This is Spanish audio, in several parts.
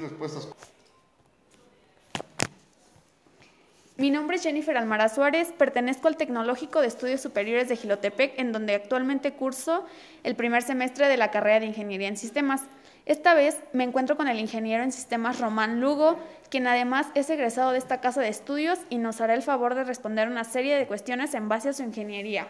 respuestas. Mi nombre es Jennifer Almara Suárez, pertenezco al Tecnológico de Estudios Superiores de Gilotepec, en donde actualmente curso el primer semestre de la carrera de Ingeniería en Sistemas. Esta vez me encuentro con el ingeniero en sistemas Román Lugo, quien además es egresado de esta casa de estudios y nos hará el favor de responder una serie de cuestiones en base a su ingeniería.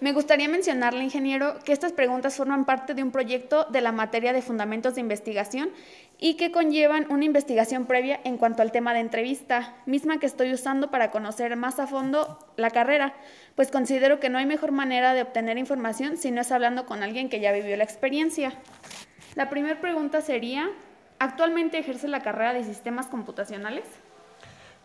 Me gustaría mencionarle, ingeniero, que estas preguntas forman parte de un proyecto de la materia de fundamentos de investigación y que conllevan una investigación previa en cuanto al tema de entrevista, misma que estoy usando para conocer más a fondo la carrera, pues considero que no hay mejor manera de obtener información si no es hablando con alguien que ya vivió la experiencia. La primera pregunta sería, ¿actualmente ejerce la carrera de sistemas computacionales?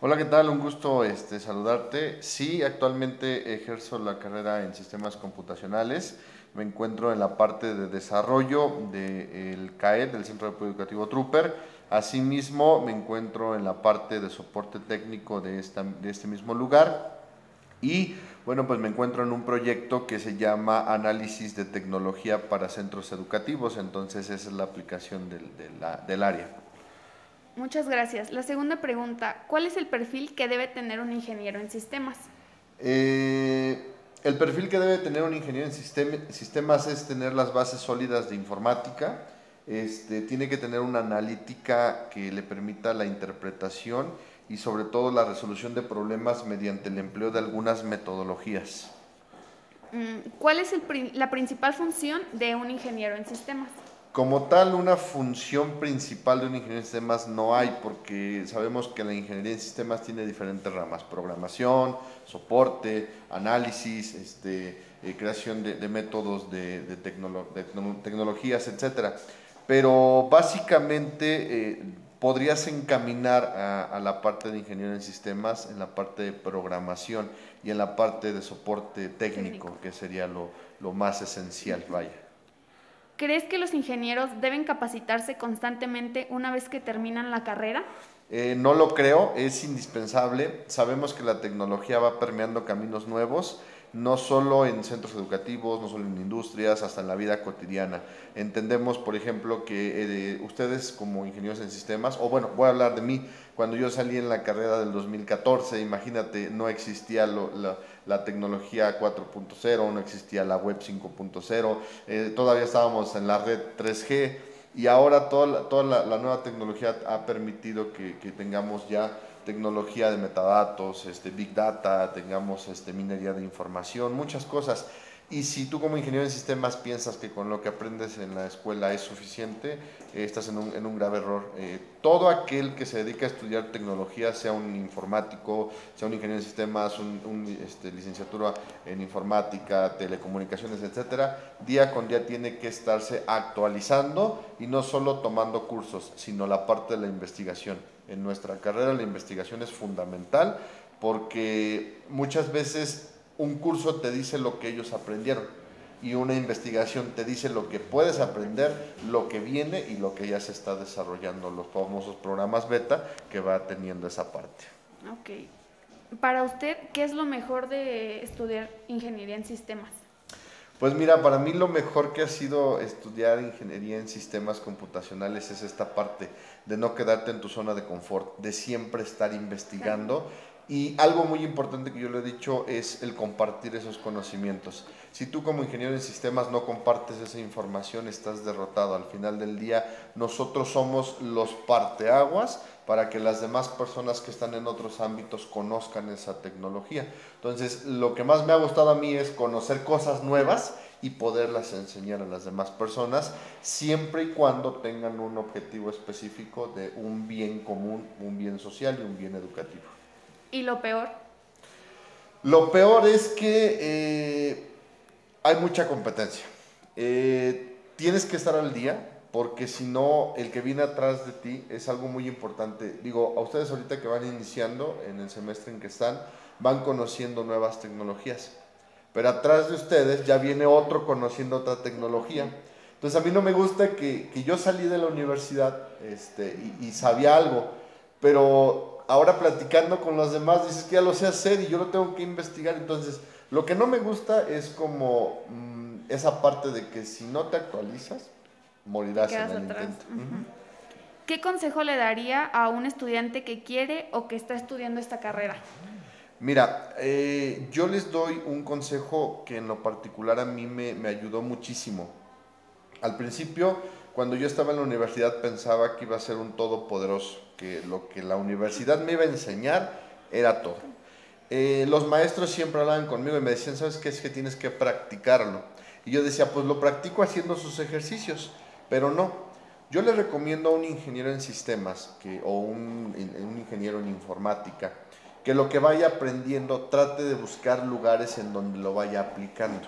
Hola, ¿qué tal? Un gusto este, saludarte. Sí, actualmente ejerzo la carrera en sistemas computacionales. Me encuentro en la parte de desarrollo del CAE, del Centro de Educativo Trooper. Asimismo, me encuentro en la parte de soporte técnico de, esta, de este mismo lugar. Y bueno, pues me encuentro en un proyecto que se llama Análisis de Tecnología para Centros Educativos. Entonces, esa es la aplicación del, del área. Muchas gracias. La segunda pregunta, ¿cuál es el perfil que debe tener un ingeniero en sistemas? Eh, el perfil que debe tener un ingeniero en sistemas es tener las bases sólidas de informática, este, tiene que tener una analítica que le permita la interpretación y sobre todo la resolución de problemas mediante el empleo de algunas metodologías. Mm, ¿Cuál es la principal función de un ingeniero en sistemas? Como tal, una función principal de un ingeniero en sistemas no hay, porque sabemos que la ingeniería en sistemas tiene diferentes ramas, programación, soporte, análisis, este, eh, creación de, métodos de, tecnologías, etc. Pero básicamente eh, podrías encaminar a, la parte de ingeniería en sistemas, en la parte de programación y en la parte de soporte técnico, que sería lo, lo más esencial, vaya. ¿Crees que los ingenieros deben capacitarse constantemente una vez que terminan la carrera? Eh, no lo creo, es indispensable. Sabemos que la tecnología va permeando caminos nuevos no solo en centros educativos, no solo en industrias, hasta en la vida cotidiana. Entendemos, por ejemplo, que eh, ustedes como ingenieros en sistemas, o bueno, voy a hablar de mí, cuando yo salí en la carrera del 2014, imagínate, no existía la, tecnología 4.0, no existía la web 5.0, eh, todavía estábamos en la red 3G y ahora toda, toda la, nueva tecnología ha permitido que, que tengamos ya tecnología de metadatos, este, big data, tengamos este, minería de información, muchas cosas. Y si tú como ingeniero en sistemas piensas que con lo que aprendes en la escuela es suficiente, eh, estás en un, en un, grave error. Eh, todo aquel que se dedica a estudiar tecnología, sea un informático, sea un ingeniero en sistemas, un, este, licenciatura en informática, telecomunicaciones, etcétera, día con día tiene que estarse actualizando y no solo tomando cursos, sino la parte de la investigación. En nuestra carrera la investigación es fundamental porque muchas veces un curso te dice lo que ellos aprendieron y una investigación te dice lo que puedes aprender, lo que viene y lo que ya se está desarrollando, los famosos programas beta que va teniendo esa parte. Ok. Para usted, ¿qué es lo mejor de estudiar ingeniería en sistemas? Pues mira, para mí lo mejor que ha sido estudiar ingeniería en sistemas computacionales es esta parte de no quedarte en tu zona de confort, de siempre estar investigando y algo muy importante que yo le he dicho es el compartir esos conocimientos. Si tú como ingeniero en sistemas no compartes esa información, estás derrotado. Al final del día, nosotros somos los parteaguas para que las demás personas que están en otros ámbitos conozcan esa tecnología. Entonces, lo que más me ha gustado a mí es conocer cosas nuevas y poderlas enseñar a las demás personas, siempre y cuando tengan un objetivo específico de un bien común, un bien social y un bien educativo. ¿Y lo peor? Lo peor es que eh, hay mucha competencia. Eh, tienes que estar al día porque si no, el que viene atrás de ti es algo muy importante. Digo, a ustedes ahorita que van iniciando en el semestre en que están, van conociendo nuevas tecnologías. Pero atrás de ustedes ya viene otro conociendo otra tecnología. Entonces a mí no me gusta que, que yo salí de la universidad este, y, y sabía algo, pero ahora platicando con los demás dices que ya lo sé hacer y yo lo tengo que investigar. Entonces, lo que no me gusta es como mm, esa parte de que si no te actualizas, morirás en el intento. ¿qué consejo le daría a un estudiante que quiere o que está estudiando esta carrera? Mira, eh, yo les doy un consejo que en lo particular a mí me, me ayudó muchísimo. Al principio, cuando yo estaba en la universidad, pensaba que iba a ser un todopoderoso, que lo que la universidad me iba a enseñar era todo. Eh, los maestros siempre hablaban conmigo y me decían, ¿sabes qué? Es que tienes que practicarlo. Y yo decía, pues lo practico haciendo sus ejercicios, pero no. Yo le recomiendo a un ingeniero en sistemas o un, un ingeniero en informática que lo que vaya aprendiendo trate de buscar lugares en donde lo vaya aplicando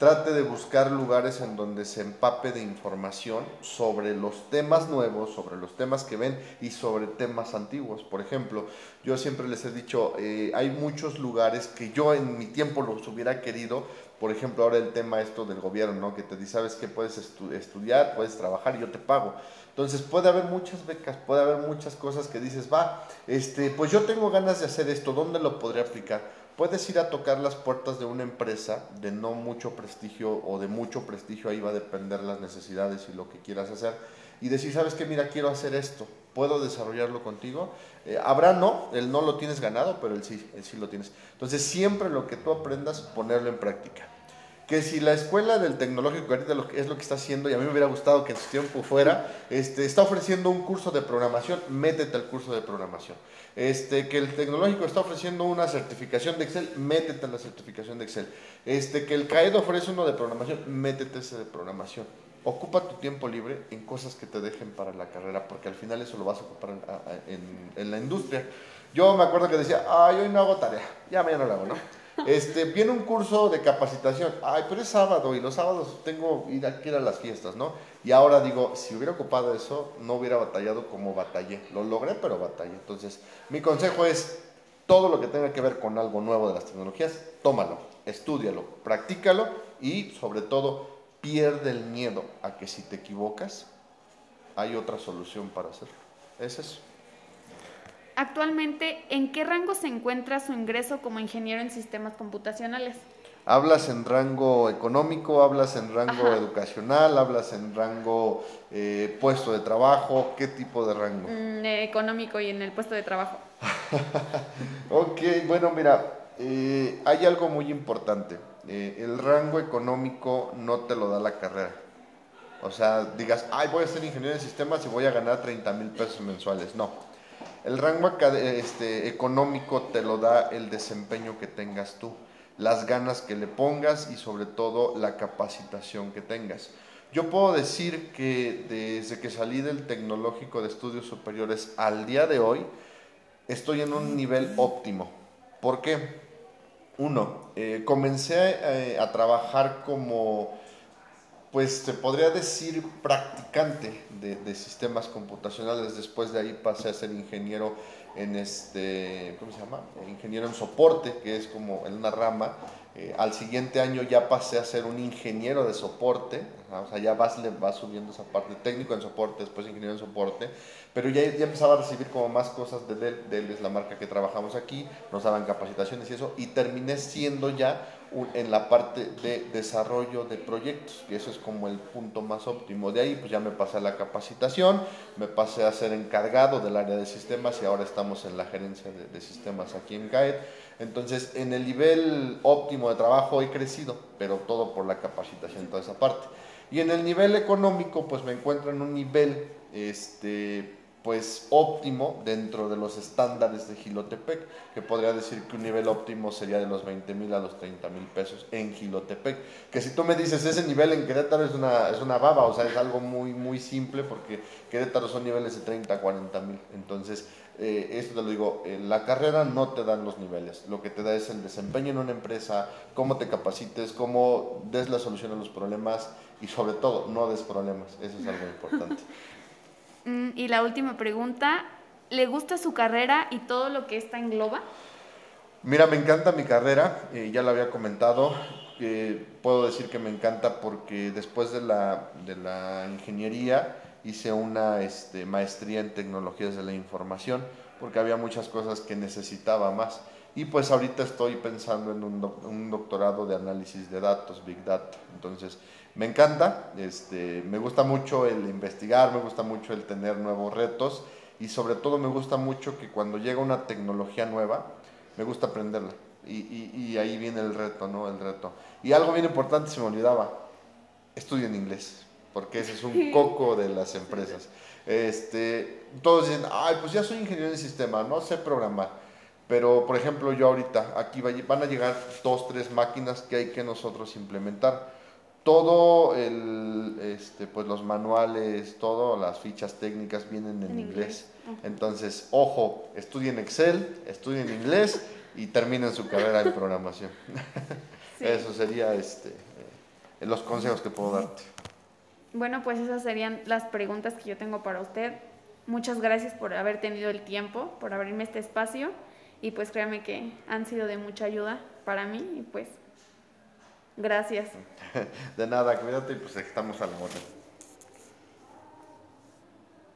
trate de buscar lugares en donde se empape de información sobre los temas nuevos, sobre los temas que ven y sobre temas antiguos. Por ejemplo, yo siempre les he dicho, eh, hay muchos lugares que yo en mi tiempo los hubiera querido, por ejemplo, ahora el tema esto del gobierno, ¿no? que te dice, sabes que puedes estudiar, puedes trabajar y yo te pago. Entonces puede haber muchas becas, puede haber muchas cosas que dices, va, este, pues yo tengo ganas de hacer esto, ¿dónde lo podría aplicar? Puedes ir a tocar las puertas de una empresa de no mucho prestigio o de mucho prestigio, ahí va a depender las necesidades y lo que quieras hacer, y decir, sabes que mira, quiero hacer esto, ¿puedo desarrollarlo contigo? Eh, habrá no, el no lo tienes ganado, pero el sí, el sí lo tienes. Entonces siempre lo que tú aprendas, ponerlo en práctica que si la escuela del tecnológico ahorita es lo que está haciendo, y a mí me hubiera gustado que en su tiempo fuera, este, está ofreciendo un curso de programación, métete al curso de programación. Este, que el tecnológico está ofreciendo una certificación de Excel, métete a la certificación de Excel. Este, que el CAED ofrece uno de programación, métete ese de programación. Ocupa tu tiempo libre en cosas que te dejen para la carrera, porque al final eso lo vas a ocupar en, en la industria. Yo me acuerdo que decía, ay, hoy no hago tarea, ya mañana lo hago, ¿no? Este, viene un curso de capacitación. Ay, pero es sábado y los sábados tengo ir a, ir a las fiestas, ¿no? Y ahora digo, si hubiera ocupado eso, no hubiera batallado como batallé. Lo logré, pero batallé. Entonces, mi consejo es, todo lo que tenga que ver con algo nuevo de las tecnologías, tómalo, estúdialo, practícalo y sobre todo, pierde el miedo a que si te equivocas, hay otra solución para hacerlo. Es eso. Actualmente, ¿en qué rango se encuentra su ingreso como ingeniero en sistemas computacionales? ¿Hablas en rango económico? ¿Hablas en rango educacional? ¿Hablas en rango eh, puesto de trabajo? ¿Qué tipo de rango? Mm, económico y en el puesto de trabajo. ok, bueno, mira, eh, hay algo muy importante. Eh, el rango económico no te lo da la carrera. O sea, digas, ay, voy a ser ingeniero en sistemas y voy a ganar 30 mil pesos mensuales. No el rango este, económico te lo da el desempeño que tengas tú, las ganas que le pongas y sobre todo la capacitación que tengas. Yo puedo decir que desde que salí del tecnológico de estudios superiores al día de hoy, estoy en un nivel óptimo. ¿Por qué? Uno, eh, comencé eh, a trabajar como pues se podría decir practicante de, sistemas computacionales. Después de ahí pasé a ser ingeniero en este, ¿cómo se llama? Ingeniero en soporte, que es como en una rama. Eh, al siguiente año ya pasé a ser un ingeniero de soporte, o sea, ya vas, vas subiendo esa parte, técnico en soporte, después ingeniero en soporte, pero ya, ya empezaba a recibir como más cosas de Dell, Dell es la marca que trabajamos aquí, nos daban capacitaciones y eso, y terminé siendo ya en la parte de desarrollo de proyectos, que eso es como el punto más óptimo. De ahí pues ya me pasé a la capacitación, me pasé a ser encargado del área de sistemas y ahora estamos en la gerencia de, sistemas aquí en CAED. Entonces, en el nivel óptimo de trabajo he crecido, pero todo por la capacitación, toda esa parte. Y en el nivel económico, pues me encuentro en un nivel este, pues óptimo dentro de los estándares de Gilotepec, que podría decir que un nivel óptimo sería de los 20 mil a los 30 mil pesos en Gilotepec. Que si tú me dices ese nivel en Querétaro es una, es una baba, o sea, es algo muy, muy simple porque Querétaro son niveles de 30 a 40 mil. Entonces, eh, esto te lo digo, eh, la carrera no te dan los niveles, lo que te da es el desempeño en una empresa, cómo te capacites, cómo des la solución a los problemas y sobre todo no des problemas, eso es algo importante. Mm, y la última pregunta, ¿le gusta su carrera y todo lo que esta engloba? Mira, me encanta mi carrera, eh, ya lo había comentado, puedo decir que me encanta porque después de la, de la ingeniería hice una este, maestría en tecnologías de la información porque había muchas cosas que necesitaba más. Y pues ahorita estoy pensando en un doctorado de análisis de datos, Big Data. Entonces, me encanta, este, me gusta mucho el investigar, me gusta mucho el tener nuevos retos y sobre todo me gusta mucho que cuando llega una tecnología nueva, me gusta aprenderla. Y, y, y ahí viene el reto, ¿no? El reto. Y algo bien importante, se me olvidaba, estudien inglés, porque ese es un coco de las empresas. Este, todos dicen, ay, pues ya soy ingeniero de sistema, no sé programar. Pero, por ejemplo, yo ahorita, aquí van a llegar dos, tres máquinas que hay que nosotros implementar todo el, este, pues los manuales, todas las fichas técnicas vienen en, inglés. Entonces, ojo, estudien Excel, estudien inglés y terminen su carrera en programación. Eso sería este, eh, los consejos que puedo darte. Bueno, pues esas serían las preguntas que yo tengo para usted. Muchas gracias por haber tenido el tiempo, por abrirme este espacio y pues créame que han sido de mucha ayuda para mí y pues Gracias. De nada, cuídate y pues estamos a la orden.